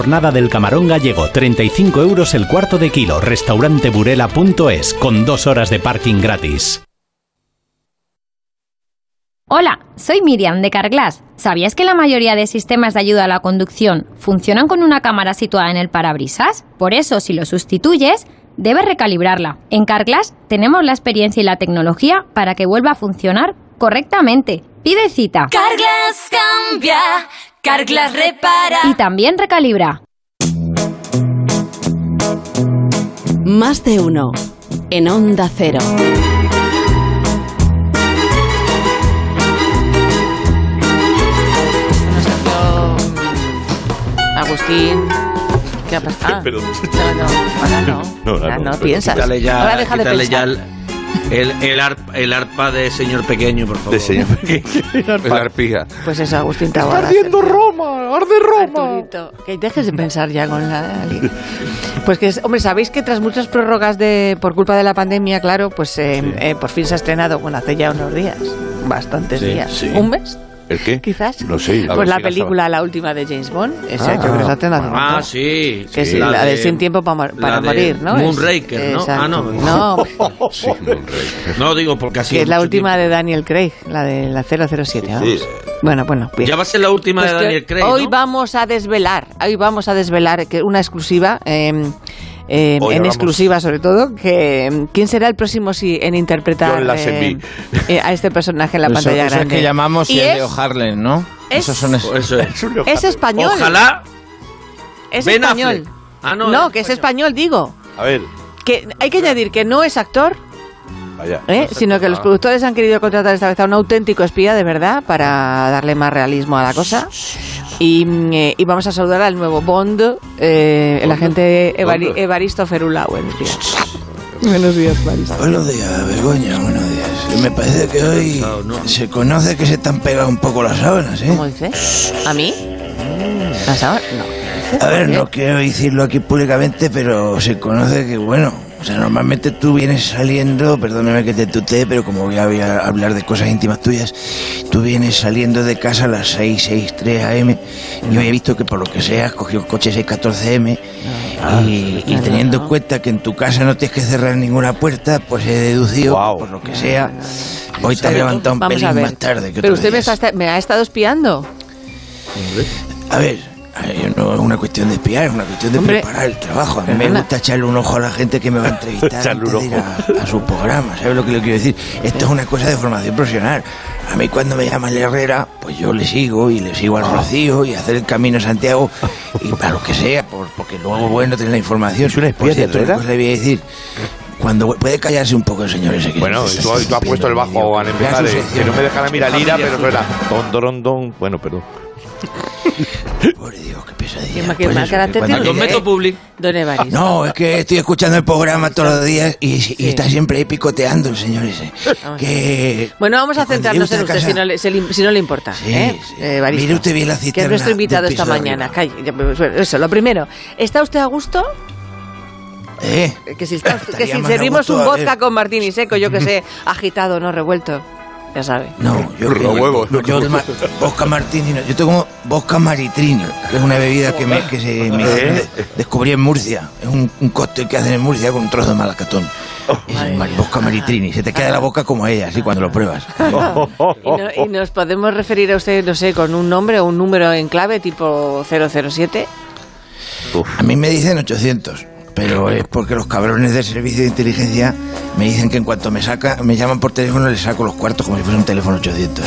jornada del camarón gallego, 35 euros el cuarto de kilo, restauranteburela.es, con dos horas de parking gratis. Hola, soy Miriam de Carglass. ¿Sabías que la mayoría de sistemas de ayuda a la conducción funcionan con una cámara situada en el parabrisas? Por eso, si lo sustituyes, debes recalibrarla. En Carglass tenemos la experiencia y la tecnología para que vuelva a funcionar correctamente. Pide cita. Carglass cambia, Carglass repara. Y también recalibra. Más de uno. En Onda Cero. Agustín. ¿Qué ha pasado? Ah, No, no, ahora no. No, ah, piensas. Ahora deja de pensar. Ya el el, el, arpa, el arpa de señor pequeño, por favor. De señor La arpija. Pues eso, Agustín Está Taboada. ardiendo Roma, arde Roma. Arturito, que dejes de pensar ya con la... Pues que, es- hombre, sabéis que tras muchas prórrogas de por culpa de la pandemia, claro, pues eh, eh, por fin se ha estrenado, bueno, hace ya unos días, bastantes Sí, días, sí. un mes, ¿El qué? quizás. No sé. Pues la si película, la última de James Bond, esa Ah. yo creo que Ah, sí. Que sí, sí, la, de Sin Tiempo pa para la de Morir, ¿no? Es- Moonraker, ¿no? Exacto. Ah, no. No, Sí, Moonraker. No, digo porque así. que es la última de Daniel Craig, la de la 007. vamos. Sí. Bueno, bueno, bien. Ya va a ser la última Pues de Daniel Craig. Hoy ¿no? vamos a desvelar, hoy vamos a desvelar que una exclusiva, eh, eh, en hablamos- exclusiva sobre todo, que quién será el próximo si, en interpretar eh, eh, a este personaje en la Eso, pantalla eso grande. es que llamamos Y y es Leo Harlem, ¿no? es- Esos son esos. Eso es. Es español. Ojalá. Es Ben español. Affleck. Ah, no, no, es que es español, digo. A ver, Que hay que añadir que no es actor, vaya. ¿eh? sino que los productores han querido contratar esta vez a un auténtico espía de verdad para darle más realismo a la cosa. Y, mm, eh, y vamos a saludar al nuevo Bond, eh, el agente Evari-. Evaristo Ferula. Buenos días. Buenos días, Evaristo. Buenos días, Begoña, buenos días. Me parece que hoy se conoce que se te han pegado un poco las sábanas, ¿eh? ¿Cómo dice? ¿A mí? ¿La sábana? No. A ver, no quiero decirlo aquí públicamente, pero se conoce que, bueno, o sea, normalmente tú vienes saliendo, perdóname que te tutee, pero como voy a, voy a hablar de cosas íntimas tuyas, tú vienes saliendo de casa a las 6, 6, 3 AM, y hoy he visto que por lo que sea has cogido el coche 6, 14 M, y, y teniendo en cuenta que en tu casa no tienes que cerrar ninguna puerta, pues he deducido, por lo que sea, hoy te has levantado un pelín más tarde que Pero usted me, está, me ha estado espiando. A ver, no es una cuestión de espiar, es una cuestión de Hombre, preparar el trabajo. A mí me gusta echarle un ojo a la gente que me va a entrevistar antes de ir a, a su programa. ¿Sabes lo que le quiero decir? Esto es una cosa de formación profesional. A mí cuando me llama el Herrera, pues yo le sigo y le sigo al Rocío y hacer el camino a Santiago y para lo que sea, por- porque luego bueno tener la información. ¿Es un espía de una Herrera? cosa le voy a decir. Cuando puede callarse un poco el señor ese que Bueno, y tú, has puesto el bajo al empezar, eh, que no me dejan a mirar lira, pero suena don, don, don. Bueno, perdón. Pobre Dios, qué pesadilla. ¿Qué, ma- qué Pues carácter tiene llegue- usted, Meto public. Don Evaristo. No, es que estoy escuchando el programa todos los días y, y está siempre ahí picoteando el señor ese. Que, Bueno, vamos a centrarnos en usted si no, le, si no le importa. Sí, ¿eh? sí. Eh, Mire usted bien la Que es nuestro invitado esta mañana. Calle, ya, pues, Eso, lo primero. ¿Está usted a gusto? ¿Eh? Que si, está- que si más servimos gusto, un vodka con martini seco, yo que sé, agitado, no revuelto. Ya sabe. No, yo Los huevos, no, yo vodka martini, no, yo tengo vodka maritrini, que es una bebida que, me, que se me ¿Eh? de- descubrí en Murcia. Es un, un cóctel que hacen en Murcia con un trozo de malacatón. Es el mar- vodka maritrini. Se te queda la boca como ella, así cuando lo pruebas. Y, no- y nos podemos referir a usted, no sé, con un nombre o un número en clave tipo 007. A mí me dicen 800, pero es porque los cabrones del servicio de inteligencia me dicen que en cuanto me saca, me llaman por teléfono les saco los cuartos como si fuese un teléfono 800.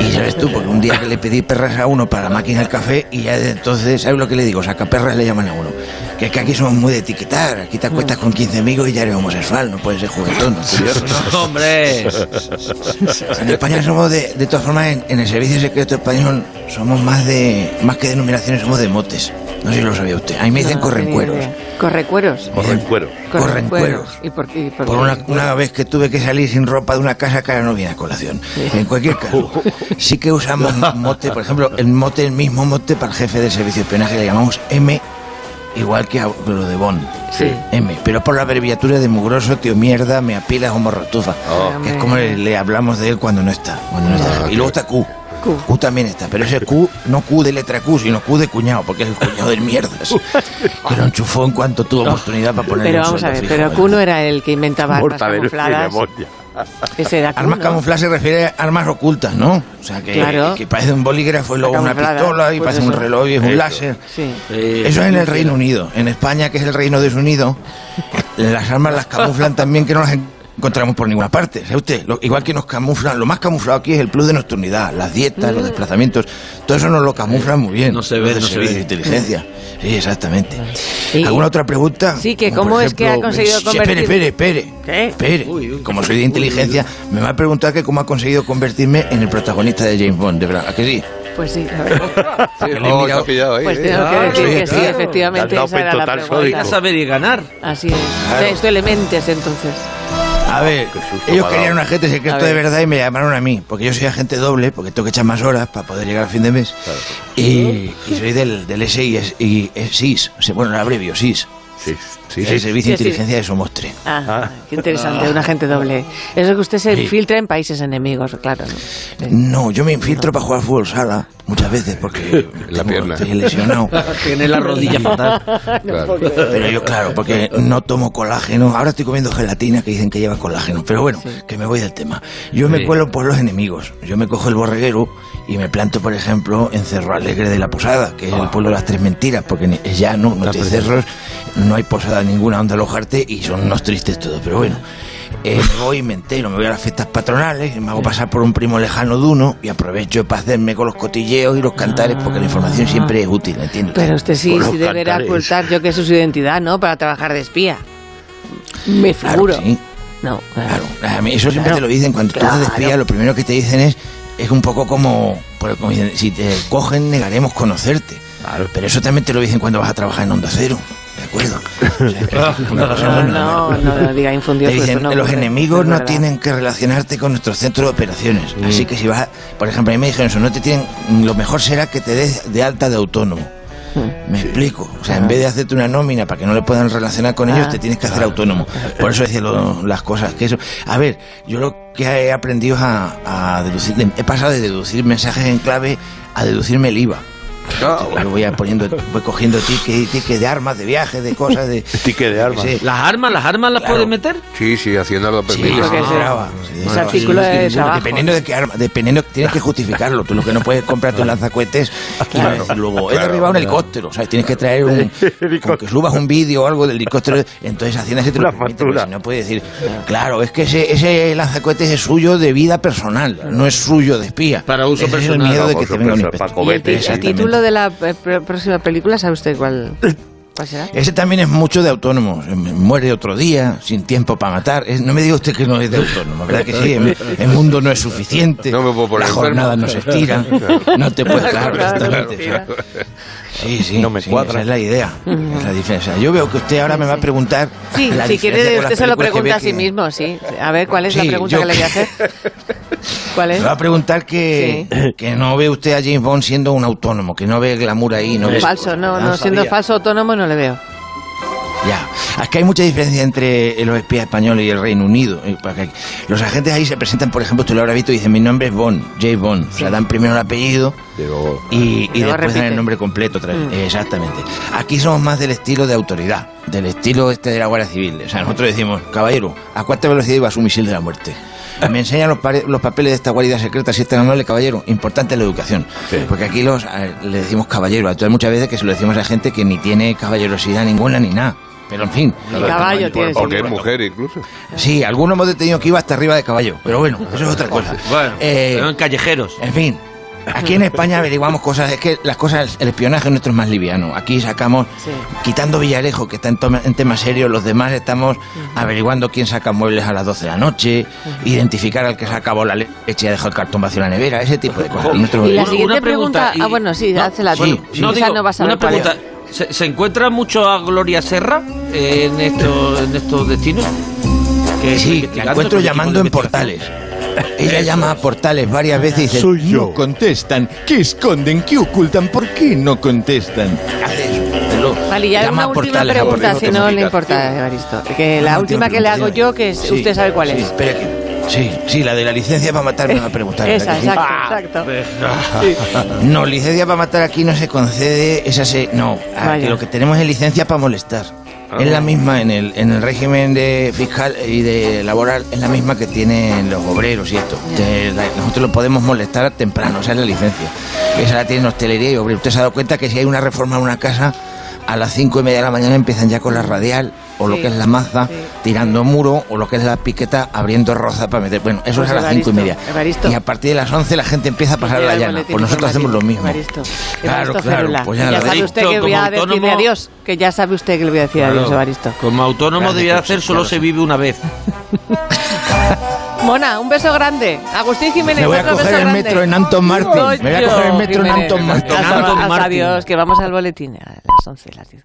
Y sabes tú, porque un día que le pedí perras a uno para la máquina del café y ya entonces, ¿sabes lo que le digo? Saca perras le llaman a uno. Que es que aquí somos muy de etiquetar, aquí te acuestas con 15 amigos y ya eres homosexual, no puedes ser juguetón. ¿no? ¿no? Hombre. En España somos de, de todas formas, en, en el servicio secreto español somos más de, más que denominaciones, somos de motes. No sé si lo sabía usted. A mí me dicen No, correncueros. ¿Correcueros? Correncuero. Correncueros. ¿Y por qué? y por Por qué? una, una vez que tuve que salir sin ropa de una casa que ahora no viene a colación. En cualquier caso, sí que usamos mote, por ejemplo, el mote, el mismo mote para el jefe del servicio de espionaje le llamamos M, igual que a lo de Bond. Sí. M, pero por la abreviatura de mugroso, tío mierda, me apilas o morrotufa. que es como le, le hablamos de él cuando no está. Cuando no está. Y luego está Q. Q. también está, pero ese Q, no Q de letra Q, sino Q de cuñado, porque es el cuñado del mierdas. Lo enchufó en cuanto tuvo oportunidad para ponerle Pero un vamos a ver, fijo, pero ¿vale? Q no era el que inventaba armas camufladas. Ese era Armas ¿no? camufladas se refiere a armas ocultas, ¿no? O sea, que, Claro. que parece un bolígrafo y luego una pistola y pues parece un reloj y es un Eso. láser. Sí. Eso es en el Reino Unido. En España, que es el reino desunido, las armas las camuflan también que no las encontramos por ninguna parte. ¿Sabe usted? Lo- igual que nos camuflan, lo más camuflado aquí es el plus de nocturnidad, las dietas, Mm. los desplazamientos, todo eso nos lo camuflan muy bien. No se ve, no se ve. de inteligencia. Sí, exactamente. Y- ¿Alguna otra pregunta? Sí, que Como cómo es que ha conseguido sí, convertir- Espere, espere, espere. ¿Qué? Espere. Como soy de inteligencia, me va a preguntar que cómo ha conseguido convertirme en el protagonista de James Bond, de verdad. ¿A que sí? Pues sí, la verdad. Sí, oh, pillado ahí, Pues eh. tengo que Ah, decir que sí, claro. efectivamente, esa era la total pregunta. A saber y ganar. Así es. Claro. Esto elementes, entonces. A ver, ellos querían un agente secreto de verdad y me llamaron a mí, porque yo soy agente doble, porque tengo que echar más horas para poder llegar a fin de mes. Y, y soy del, del SIS, y, SIS, o sea, bueno, el abrevio, SIS. Sí, sí, el sí. Servicio de Sí. Inteligencia de Somostre. Ah, qué interesante, un agente doble. Eso es que usted se Sí. infiltra en países enemigos, claro. ¿no? No, yo me infiltro para jugar fútbol sala muchas veces porque La tengo- pierna. estoy lesionado. Tiene la rodilla fatal. Claro. Pero yo, claro, porque no tomo colágeno. Ahora estoy comiendo gelatina que dicen que lleva colágeno. Pero bueno, que me voy del tema. Yo me cuelo por los enemigos. Yo me cojo el borreguero y me planto, por ejemplo, en Cerro Alegre de la Posada, que es el pueblo de las tres mentiras, porque es llano, no tiene cerros, no hay posada ninguna donde alojarte y son unos tristes todos. Pero bueno. Eh, me voy y me entero, me voy a las fiestas patronales, me hago pasar por un primo lejano de uno y aprovecho para hacerme con los cotilleos y los cantares porque la información siempre es útil, ¿entiendes? Pero usted sí, sí deberá cantares. ocultar yo que eso es su identidad, ¿no? Para trabajar de espía. Me Claro, figuro. sí. No, Claro, a mí eso siempre Claro. te lo dicen. Cuando tú haces Claro. espía, lo primero que te dicen es, es un poco como, pues, como si te cogen, negaremos conocerte. Pero eso también te lo dicen cuando vas a trabajar en Onda Cero. ¿De acuerdo? O sea, que es una cosa no, no, no diga infundido. Te dicen, no los enemigos no tienen que relacionarte con nuestro centro de operaciones. Así que si vas, a- por ejemplo, a mí me dijeron eso, no te tienen, lo mejor será que te des de alta de autónomo. Me explico. O sea, en vez de hacerte una nómina para que no le puedan relacionar con ellos, Ah. te tienes que hacer autónomo. Por eso decía lo- las cosas que eso. A ver, yo lo que he aprendido es a, a deducir, he pasado de deducir mensajes en clave a deducirme el IVA. Yo voy a poniendo, voy cogiendo tickets, tickets de armas, de viajes, de cosas, de Ticket de armas. Sí. ¿Las armas, las armas las Claro. puedes meter? Sí, sí, Hacienda lo permite. sí. se graba. Sí, Ese sí, artículo sí, de sí, trabajo. Dependiendo de qué arma, dependiendo, tienes que justificarlo. Tú lo que no puedes comprarte un lanzacohetes y Claro. decir luego, he Claro, derribado un claro. helicóptero. O sea, tienes que traer un. con que subas un vídeo o algo del helicóptero. Entonces Hacienda se te lo Una permite. pero si no puedes decir, claro, es que ese, ese lanzacohetes es suyo de vida personal, no es suyo de espía. Para uso Ese personal. Es el miedo de Para que te venga un. ¿Y el. Título de la eh, pr- próxima película, sabe usted cuál, cuál será? Ese también es mucho de autónomos. Eh, Muere otro día, sin tiempo para matar. Es- no me diga usted que no es de autónomo, ¿verdad que sí? El, el mundo no es suficiente. No me puedo poner Las jornadas enfermo. no se estiran. No te puedes, claro, Claro, exactamente. claro. Sí, sí, No me sí, cuadra. esa es la idea. Es la diferencia. Yo veo que usted ahora me va a preguntar. Sí, la si quiere, usted se lo pregunta a sí que- mismo, sí. A ver, ¿cuál es la pregunta yo- que le voy a hacer? ¿Cuál es? Me va a preguntar que, que no ve usted a James Bond siendo un autónomo, que no ve glamour ahí. No ve Falso, no, Ah, no, siendo falso autónomo no le veo. Ya, es que hay mucha diferencia entre los espías españoles y el Reino Unido. Porque Los agentes ahí se presentan, por ejemplo, tú lo habrás visto y dicen, mi nombre es Bond, J. Bond. O sea, dan primero el apellido Digo, y, después dan el nombre completo. otra vez. Mm. Exactamente. Aquí somos más del estilo de autoridad, del estilo este de la Guardia Civil. O sea, nosotros decimos, caballero, ¿a cuánta velocidad iba su misil de la muerte? Me enseñan los, los papeles de esta guarida secreta, si es tan amable, caballero. Importante la educación. Porque aquí los eh, le decimos caballero. Entonces, muchas veces que se lo decimos a gente que ni tiene caballerosidad ninguna ni nada. Pero en fin. Ni caballo tiene. Porque es mujer incluso. Sí, algunos hemos detenido que iba hasta arriba de caballo. Pero bueno, eso es otra cosa. Bueno, Eh, pero en callejeros. en fin, aquí en España averiguamos cosas, es que las cosas, el espionaje nuestro es más liviano. Aquí sacamos, Sí. quitando Villarejo, que está en, toma- en temas serios, los demás estamos averiguando quién saca muebles a las 12 de la noche, identificar al que se acabó la leche y ha dejado el cartón vacío en la nevera, ese tipo de cosas. Nuestro- Y la siguiente una pregunta, pregunta. y- Ah, bueno, sí, no, hazla tú. sí, Sí, no, no vas a una pregunta. ¿Se, se encuentra mucho a Gloria Serra eh, en, estos, en estos destinos? Que Sí, la encuentro llamando en portales. Ella llama a portales varias veces y dice, Soy yo. no contestan, ¿qué esconden? ¿Qué ocultan? ¿Por qué no contestan? Vale, ya llama una a última portales pregunta, si no le importa, Evaristo. Que la última que le hago yo, que es, usted sabe cuál Sí, es. espera que- sí, sí, la de la licencia para matar me va a preguntar. ¿verdad Esa, exacto, exacto. No, licencia para matar aquí no se concede, esa se... No, aquí Vaya. lo que tenemos es licencia para molestar. Es la misma en el, en el régimen de fiscal y de laboral, es la misma que tienen los obreros y esto. Nosotros lo podemos molestar temprano, esa es la licencia. Esa la tienen hostelería y obreros. Usted se ha dado cuenta que si hay una reforma en una casa, a las cinco y media de la mañana empiezan ya con la radial, o lo que es la maza, sí. tirando muro, o lo que es la piqueta, abriendo roza para meter... Bueno, eso Pues es a las cinco y media. Evaristo. Y a partir de las once la gente empieza a pasar Llega la llana. Pues nosotros hacemos lo mismo. Evaristo, Claro, Evaristo claro, pues ya sabe usted que voy a decirle autónomo- adiós. Que ya sabe usted que le voy a decir adiós. Evaristo. Como autónomo debía pues, hacer solo lo se vive una vez. Mona, un beso grande. Agustín Jiménez, Me voy a otro coger beso el grande. metro en Anton Martin. Me voy a coger el metro en Jiménez. Anton. Hasta- hasta Martin. Adiós, que vamos al boletín a las 11, las 10.